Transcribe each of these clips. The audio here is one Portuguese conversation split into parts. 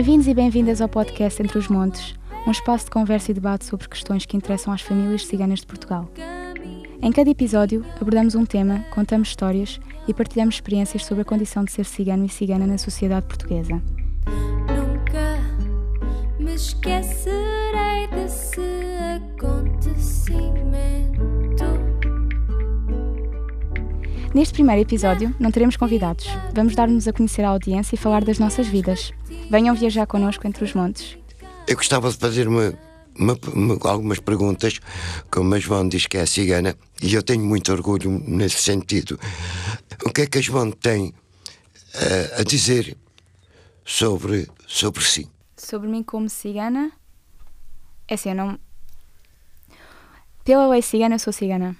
Bem-vindos e bem-vindas ao podcast Entre os Montes, um espaço de conversa e debate sobre questões que interessam às famílias ciganas de Portugal. Em cada episódio, abordamos um tema, contamos histórias e partilhamos experiências sobre a condição de ser cigano e cigana na sociedade portuguesa. Nunca me esquecerei desse acontecimento. Neste primeiro episódio, não teremos convidados. Vamos dar-nos a conhecer à audiência e falar das nossas vidas. Venham viajar connosco entre os montes. Eu gostava de fazer uma, uma- uma- algumas perguntas, como a João diz que é cigana, e eu tenho muito orgulho nesse sentido. O que é que a João tem eh, a dizer sobre, sobre si? Sobre mim como cigana, é assim, eu não. Pela lei cigana, eu sou cigana.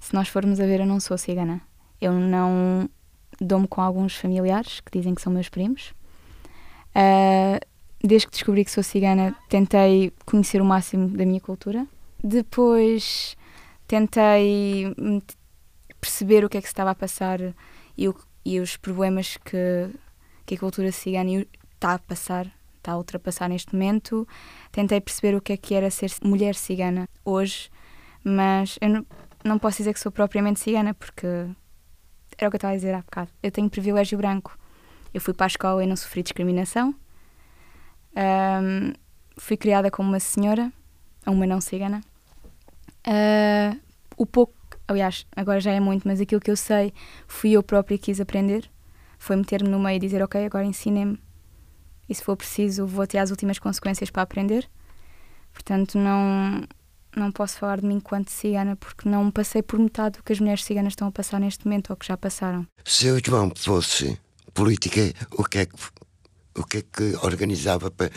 Se nós formos a ver, eu não sou cigana. Eu não dou-me com alguns familiares que dizem que são meus primos. Ah, desde que descobri que sou cigana, tentei conhecer o máximo da minha cultura. Depois tentei perceber o que é que se estava a passar e, o- e os problemas que, que a cultura cigana está a passar, está a ultrapassar neste momento. Tentei perceber o que é que era ser mulher cigana hoje, mas eu não, não posso dizer que sou propriamente cigana, porque era o que eu estava a dizer há bocado. Eu tenho privilégio branco. Eu fui para a escola e não sofri discriminação. Ahm, fui criada como uma senhora, uma não cigana. Ah, o pouco, aliás, agora já é muito, mas aquilo que eu sei fui eu própria que quis aprender. Foi meter-me no meio e dizer, ok, agora ensinem-me. E se for preciso, vou até às últimas consequências para aprender. Portanto, não, não posso falar de mim enquanto cigana, porque não passei por metade do que as mulheres ciganas estão a passar neste momento ou que já passaram. Se o João fosse política, o que é que, o que, é que organizava para,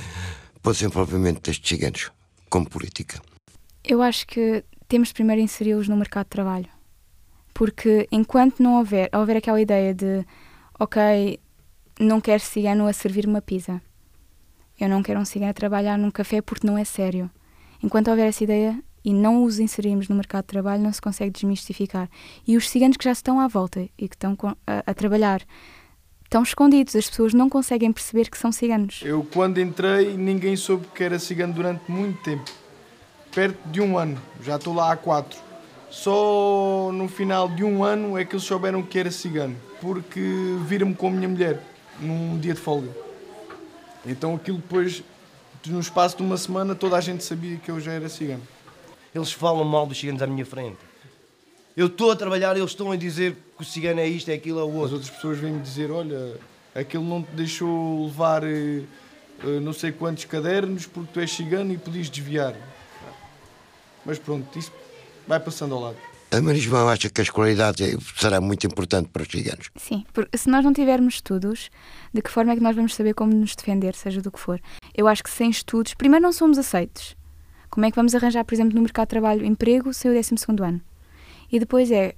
para o desenvolvimento destes ciganos como política? Eu acho que temos primeiro inseri-los no mercado de trabalho. Porque enquanto não houver, houver aquela ideia de, ok, não quero cigano a servir uma pizza. Eu não quero um cigano a trabalhar num café porque não é sério. Enquanto houver essa ideia e não os inserirmos no mercado de trabalho, não se consegue desmistificar. E os ciganos que já estão à volta e que estão a, a trabalhar estão escondidos. As pessoas não conseguem perceber que são ciganos. Eu, quando entrei, ninguém soube que era cigano durante muito tempo. Perto de um ano. Já estou lá há quatro. Só no final de um ano é que eles souberam que era cigano. Porque viram-me com a minha mulher num dia de folga. Então aquilo depois, no espaço de uma semana, toda a gente sabia que eu já era cigano. Eles falam mal dos ciganos à minha frente. Eu estou a trabalhar e eles estão a dizer que o cigano é isto, é aquilo, é o As outro. outras pessoas vêm-me dizer, olha, aquele não te deixou levar eh, não sei quantos cadernos porque tu és cigano e podias desviar. Mas pronto, isso vai passando ao lado. A Maria João acha que a escolaridade é- será muito importante para os ciganos. Sim, porque se nós não tivermos estudos, de que forma é que nós vamos saber como nos defender, seja do que for? Eu acho que sem estudos, primeiro não somos aceitos. Como é que vamos arranjar, por exemplo, no mercado de trabalho, emprego sem o 12 ano? E depois é,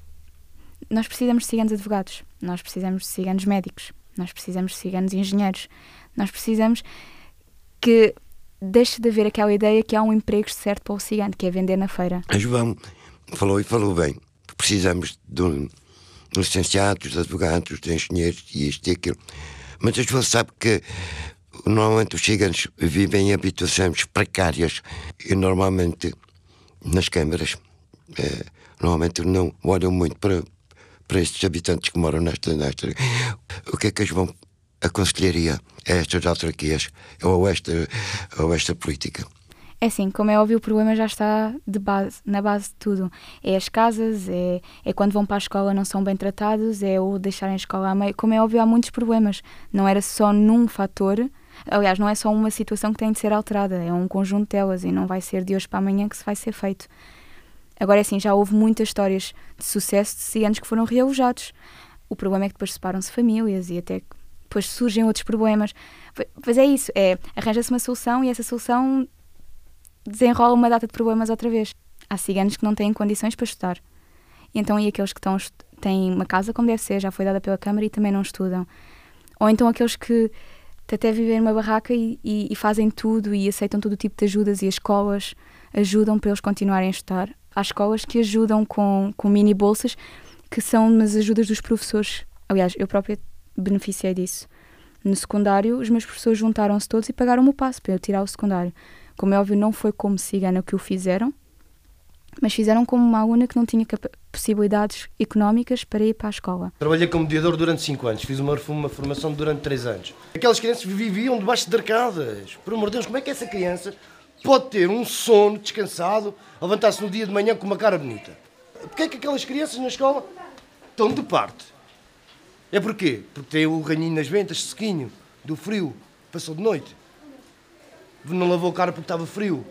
nós precisamos de ciganos advogados, nós precisamos de ciganos médicos, nós precisamos de ciganos engenheiros, nós precisamos que deixe de haver aquela ideia que há um emprego certo para o cigano, que é vender na feira. A João falou e falou bem. Precisamos de um- licenciados, de advogados, de engenheiros e isto e aquilo. Mas a João sabe que normalmente os ciganos vivem em habitações precárias e normalmente nas câmaras eh, normalmente não olham muito para, para estes habitantes que moram nesta, nesta. O que é que a João aconselharia a estas autarquias ou a esta, ou esta política? É assim, como é óbvio, o problema já está de base, na base de tudo. É as casas, é, é quando vão para a escola não são bem tratados, é o deixarem a escola a meio. Como é óbvio, há muitos problemas. Não era só num fator. Aliás, não é só uma situação que tem de ser alterada, é um conjunto delas e não vai ser de hoje para amanhã que se vai ser feito. Agora, é assim, já houve muitas histórias de sucesso de ciganos que foram realojados. O problema é que depois separam-se famílias e até depois surgem outros problemas. Pois é isso, é arranja-se uma solução e essa solução desenrola uma data de problemas outra vez. Há ciganos que não têm condições para estudar. Então, e aqueles que estão, est- têm uma casa como deve ser, já foi dada pela Câmara e também não estudam. Ou então aqueles que até vivem numa barraca e, e- e fazem tudo e aceitam todo o tipo de ajudas e as escolas ajudam para eles continuarem a estudar. Há escolas que ajudam com, com mini bolsas que são nas ajudas dos professores. Aliás, eu própria beneficiei disso. No secundário, os meus professores juntaram-se todos e pagaram-me o passo para eu tirar o secundário. Como é óbvio, não foi como cigana que o fizeram, mas fizeram como uma aluna que não tinha possibilidades económicas para ir para a escola. Trabalhei como mediador durante 5 anos, fiz uma, uma formação durante 3 anos. Aquelas crianças viviam debaixo de arcadas. Por amor de Deus, como é que essa criança pode ter um sono descansado, levantar-se no dia de manhã com uma cara bonita? Porquê é que aquelas crianças na escola estão de parte? É porquê? Porque tem o ranhinho nas ventas, sequinho, do frio, passou de noite. Não lavou a cara porque estava frio.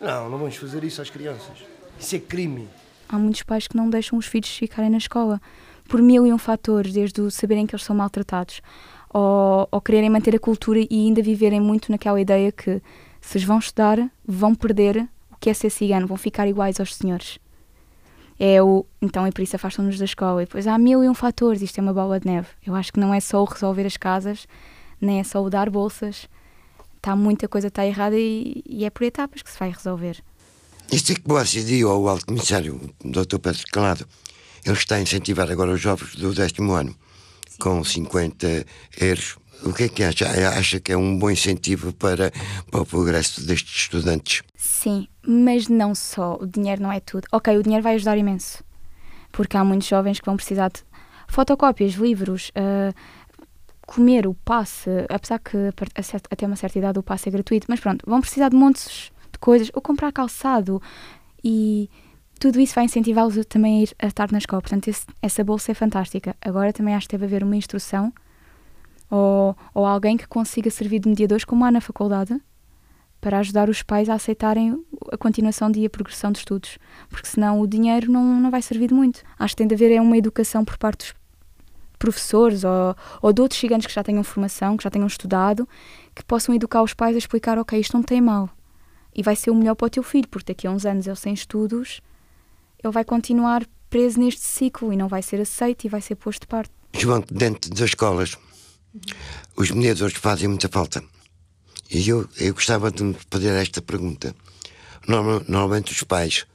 Não, não vamos fazer isso às crianças. Isso é crime. Há muitos pais que não deixam os filhos ficarem na escola por mil e um fatores, desde o saberem que eles são maltratados, ou, ou quererem manter a cultura e ainda viverem muito naquela ideia que se vão estudar, vão perder o que é ser cigano, vão ficar iguais aos senhores. É o, então é por isso afastam-nos da escola. E depois há mil e um fatores, isto é uma bola de neve. Eu acho que não é só o resolver as casas, nem é só o dar bolsas. Está muita coisa está errada e, e é por etapas que se vai resolver. Isto é que ACD ou o Alto Comissário, o Dr. Pedro Calado, ele está a incentivar agora os jovens do décimo ano com 50 euros. O que é que acha? Acha que é um bom incentivo para, para o progresso destes estudantes? Sim, mas não só. O dinheiro não é tudo. Ok, o dinheiro vai ajudar imenso. Porque há muitos jovens que vão precisar de fotocópias, livros, uh, comer o passe, apesar que até uma certa idade o passe é gratuito, mas pronto, vão precisar de montes de coisas, ou comprar calçado e tudo isso vai incentivá-los também a ir a estar na escola. Portanto, esse, essa bolsa é fantástica. Agora também acho que deve haver uma instrução ou, ou alguém que consiga servir de mediadores, como há na faculdade, para ajudar os pais a aceitarem a continuação de e a progressão de estudos. Porque senão o dinheiro não, não vai servir de muito. Acho que tem de haver é uma educação por parte dos professores ou, ou de outros gigantes que já tenham formação, que já tenham estudado, que possam educar os pais a explicar, ok, isto não tem mal e vai ser o melhor para o teu filho, porque daqui a uns anos ele sem estudos, ele vai continuar preso neste ciclo e não vai ser aceito e vai ser posto de parte. João, dentro das escolas, os mediadores fazem muita falta. E eu, eu gostava de fazer esta pergunta. Normalmente os pais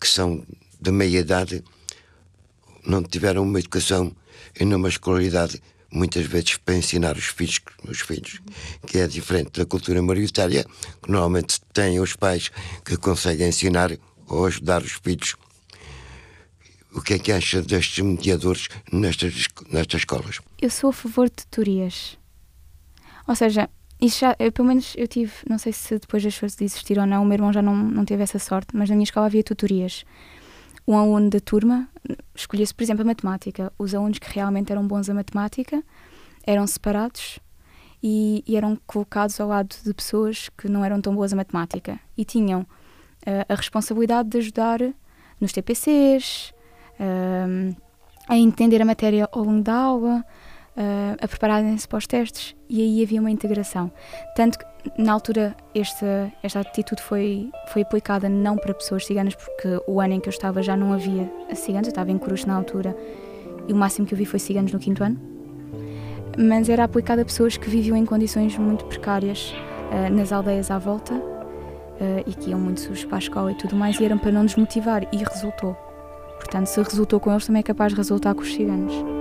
que são da meia idade não tiveram uma educação e numa escolaridade muitas vezes para ensinar os filhos, os filhos, que é diferente da cultura maioritária, que normalmente têm os pais que conseguem ensinar ou ajudar os filhos. O que é que acha destes mediadores nestas, nestas escolas? Eu sou a favor de tutorias. Ou seja, isso já, eu, pelo menos eu tive, não sei se depois das de existir ou não, o meu irmão já não, não teve essa sorte, mas na minha escola havia tutorias um aluno da turma escolhia-se, por exemplo, a matemática. Os alunos que realmente eram bons a matemática eram separados e, e eram colocados ao lado de pessoas que não eram tão boas a matemática e tinham uh, a responsabilidade de ajudar nos TPCs, a entender a matéria ao longo da aula, uh, a prepararem-se para os testes e aí havia uma integração. Tanto que na altura esta, esta atitude foi, foi aplicada não para pessoas ciganas, porque o ano em que eu estava já não havia ciganos, eu estava em Cruz na altura e o máximo que eu vi foi ciganos no quinto ano. Mas era aplicada a pessoas que viviam em condições muito precárias uh, nas aldeias à volta uh, e que iam muito sujos para a escola e tudo mais, e eram para não desmotivar, e resultou. Portanto, se resultou com eles, também é capaz de resultar com os ciganos.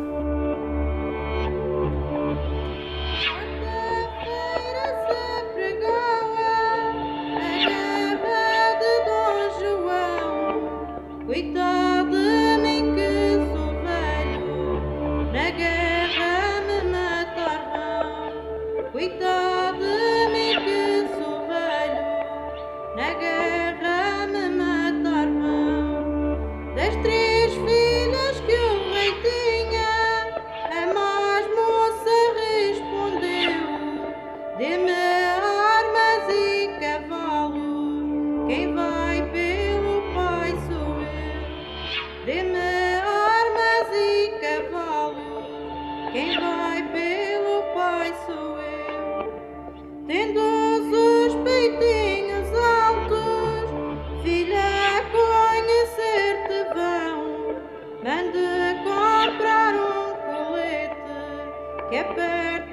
kept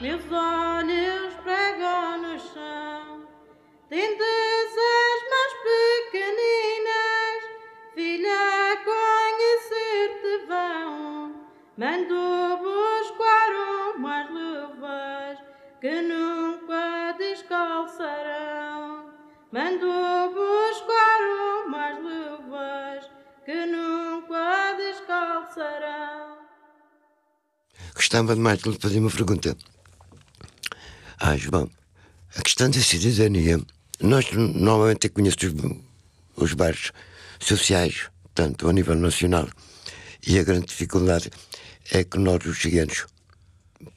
meus olhos pregam no chão. Tendes as mãos pequeninas, filha, conhecer-te vão. Mando buscar umas luvas que nunca descalçarão. Mando buscar umas luvas que nunca descalçarão. Gostava mais de lhe fazer uma pergunta. João, a questão da cidadania. Nós normalmente conhecemos os, os bairros sociais, tanto a nível nacional, e a grande dificuldade é que nós, os ciganos,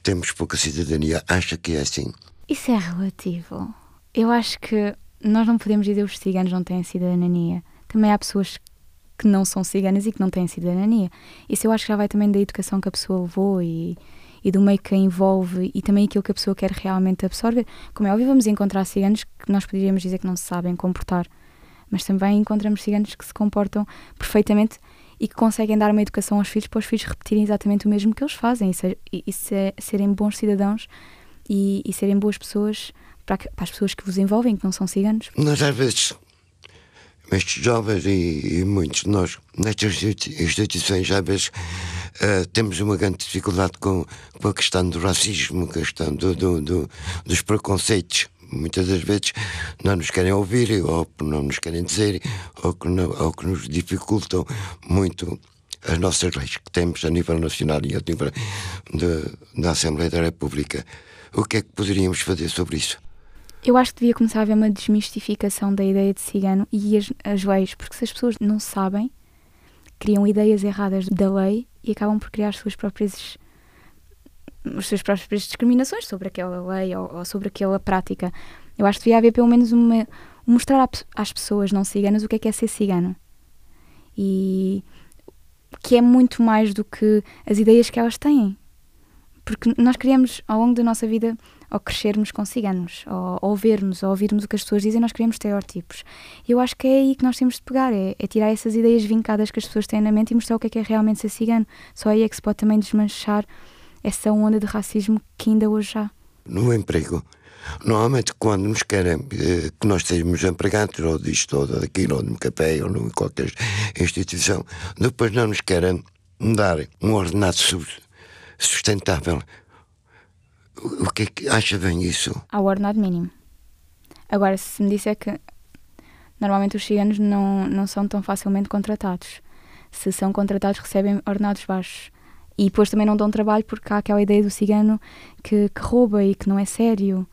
temos pouca cidadania. Acha que é assim? Isso é relativo. Eu acho que nós não podemos dizer que os ciganos não têm cidadania. Também há pessoas que não são ciganas e que não têm cidadania. Isso eu acho que já vai também da educação que a pessoa levou e, e do meio que a envolve e também aquilo que a pessoa quer realmente absorver. Como é óbvio, vamos encontrar ciganos que nós poderíamos dizer que não se sabem comportar, mas também encontramos ciganos que se comportam perfeitamente e que conseguem dar uma educação aos filhos para os filhos repetirem exatamente o mesmo que eles fazem e, ser, e, e ser, serem bons cidadãos e, e serem boas pessoas para, que- para as pessoas que vos envolvem, que não são ciganos. Nós, às vezes, estes jovens e, e muitos de nós, nestas institui- instituições, às vezes, eh, temos uma grande dificuldade com, com a questão do racismo, a questão do, do- do- dos preconceitos. Muitas das vezes não nos querem ouvir, ou não nos querem dizer, ou que, não- ou que nos dificultam muito as nossas leis que temos a nível nacional e a nível de- da Assembleia da República. O que é que poderíamos fazer sobre isso? Eu acho que devia começar a haver uma desmistificação da ideia de cigano e as, as leis, porque se as pessoas não sabem, criam ideias erradas da lei e acabam por criar as suas próprias as suas próprias discriminações sobre aquela lei ou, ou sobre aquela prática. Eu acho que devia haver pelo menos uma mostrar às pessoas não ciganas o que é que é ser cigano. E que é muito mais do que as ideias que elas têm. Porque nós criamos ao longo da nossa vida ao crescermos com ciganos, ou, ou vermos, ou ouvirmos o que as pessoas dizem, nós criamos estereótipos. Eu acho que é aí que nós temos de pegar, é, é tirar essas ideias vincadas que as pessoas têm na mente e mostrar o que é que é realmente ser cigano. Só aí é que se pode também desmanchar essa onda de racismo que ainda hoje há. no emprego. Normalmente, quando nos querem eh, que nós sejamos empregados, ou disto, ou daquilo, ou num café, ou em qualquer instituição, depois não nos querem dar um ordenado su- sustentável. O que é que acha bem isso? Há o ordenado mínimo. Agora, se me disser que normalmente os ciganos não, não são tão facilmente contratados. Se são contratados, recebem ordenados baixos. E depois também não dão trabalho porque há aquela ideia do cigano que, que rouba e que não é sério.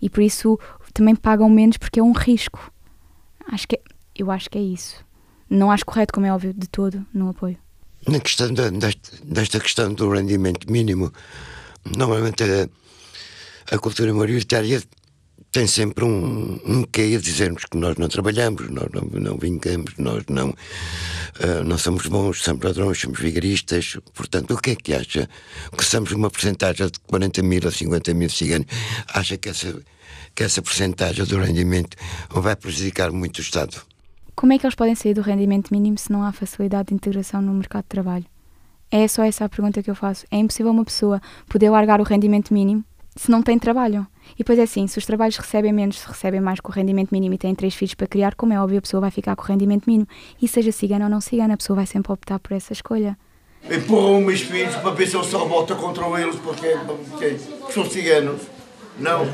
E por isso também pagam menos porque é um risco. Acho que é- eu acho que é isso. Não acho correto, como é óbvio, de todo, no apoio. Na questão da- desta, desta questão do rendimento mínimo, normalmente a, a cultura maioritária tem sempre um, um quê a dizermos que nós não trabalhamos, nós não, não vingamos, nós não, ah, não somos bons, somos ladrões, somos vigaristas. Portanto, o que é que acha? Que somos uma porcentagem de 40 mil ou 50 mil ciganos. Acha que essa, que essa porcentagem do rendimento vai prejudicar muito o Estado? Como é que eles podem sair do rendimento mínimo se não há facilidade de integração no mercado de trabalho? É só essa a pergunta que eu faço. É impossível uma pessoa poder largar o rendimento mínimo se não tem trabalho. E depois é assim, se os trabalhos recebem menos, se recebem mais com o rendimento mínimo e têm três filhos para criar, como é óbvio, a pessoa vai ficar com o rendimento mínimo. E seja cigana ou não cigana, a pessoa vai sempre optar por essa escolha. empurram meus filhos para ver se eles se revoltam contra eles porque, porque são ciganos. Não,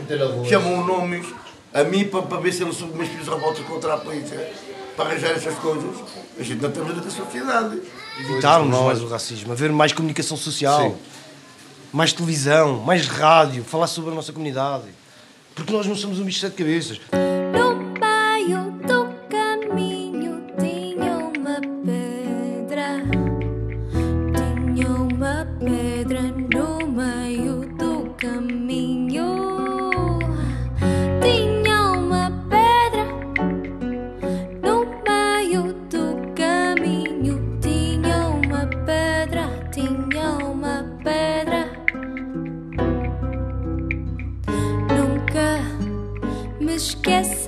chamam nomes a mim para, para ver se eles, os meus filhos revoltam contra a polícia. Para arranjar essas coisas. A gente não tem medo da sociedade. Evitarmos mais o racismo, haver mais comunicação social, mais televisão, mais rádio, falar sobre a nossa comunidade. Porque nós não somos um bicho de sete cabeças. esquecer.